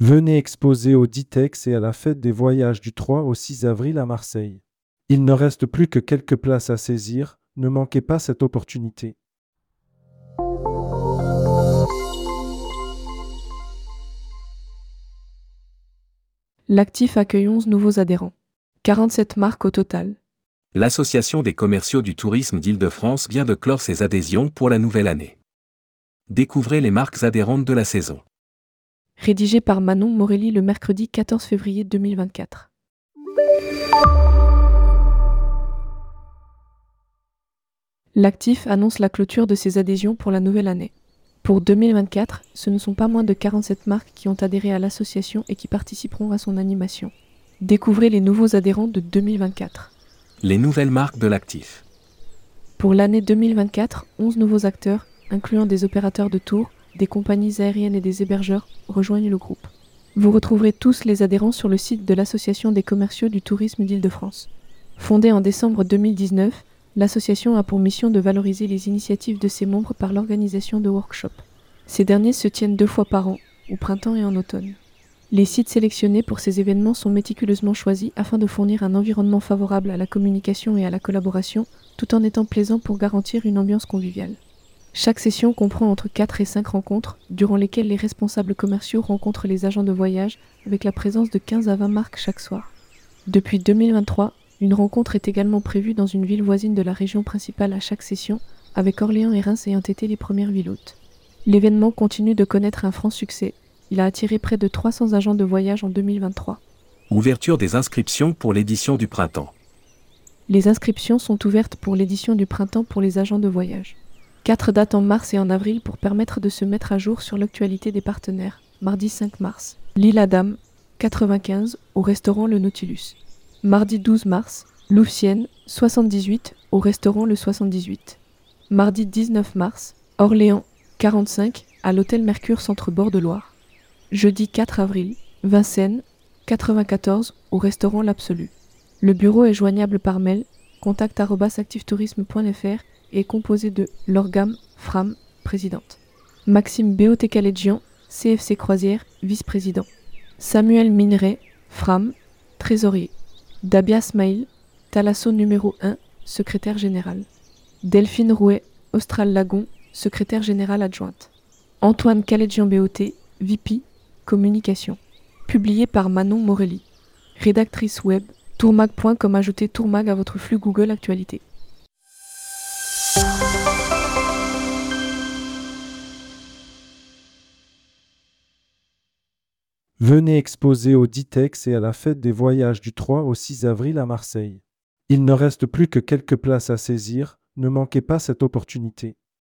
Venez exposer au Ditex et à la fête des voyages du 3 au 6 avril à Marseille. Il ne reste plus que quelques places à saisir, ne manquez pas cette opportunité. L'actif accueille 11 nouveaux adhérents. 47 marques au total. L'Association des commerciaux du tourisme d'Île-de-France vient de clore ses adhésions pour la nouvelle année. Découvrez les marques adhérentes de la saison. Rédigé par Manon Morelli le mercredi 14 février 2024. L'actif annonce la clôture de ses adhésions pour la nouvelle année. Pour 2024, ce ne sont pas moins de 47 marques qui ont adhéré à l'association et qui participeront à son animation. Découvrez les nouveaux adhérents de 2024. Les nouvelles marques de l'actif. Pour l'année 2024, 11 nouveaux acteurs, incluant des opérateurs de tours, des compagnies aériennes et des hébergeurs, rejoignent le groupe. Vous retrouverez tous les adhérents sur le site de l'Association des commerciaux du tourisme d'Île-de-France. Fondée en décembre 2019, l'association a pour mission de valoriser les initiatives de ses membres par l'organisation de workshops. Ces derniers se tiennent deux fois par an, au printemps et en automne. Les sites sélectionnés pour ces événements sont méticuleusement choisis afin de fournir un environnement favorable à la communication et à la collaboration, tout en étant plaisant pour garantir une ambiance conviviale. Chaque session comprend entre 4 et 5 rencontres, durant lesquelles les responsables commerciaux rencontrent les agents de voyage avec la présence de 15 à 20 marques chaque soir. Depuis 2023, une rencontre est également prévue dans une ville voisine de la région principale à chaque session, avec Orléans et Reims ayant été les premières villes hôtes. L'événement continue de connaître un franc succès. Il a attiré près de 300 agents de voyage en 2023. Ouverture des inscriptions pour l'édition du printemps. Les inscriptions sont ouvertes pour l'édition du printemps pour les agents de voyage. Quatre dates en mars et en avril pour permettre de se mettre à jour sur l'actualité des partenaires. Mardi 5 mars, L'île Adam, 95, au restaurant Le Nautilus. Mardi 12 mars, Louvciennes, 78, au restaurant Le 78. Mardi 19 mars, Orléans, 45, à l'hôtel Mercure Centre-Bord de Loire. Jeudi 4 avril, Vincennes, 94, au restaurant L'Absolu. Le bureau est joignable par mail contact@activetourisme.fr et est composé de Lorgam Fram, présidente. Maxime Béotécalégian, CFC Croisière, vice-président. Samuel Mineret, Fram, trésorier. Dabia Smail, Talasso numéro 1, secrétaire général. Delphine Rouet, Austral Lagon, secrétaire générale adjointe. Antoine Calégian BOT, VP, communication. Publié par Manon Morelli. Rédactrice web, tourmag.com ajoutez tourmag à votre flux Google Actualité. Venez exposer au Ditex et à la fête des voyages du 3 au 6 avril à Marseille. Il ne reste plus que quelques places à saisir, ne manquez pas cette opportunité.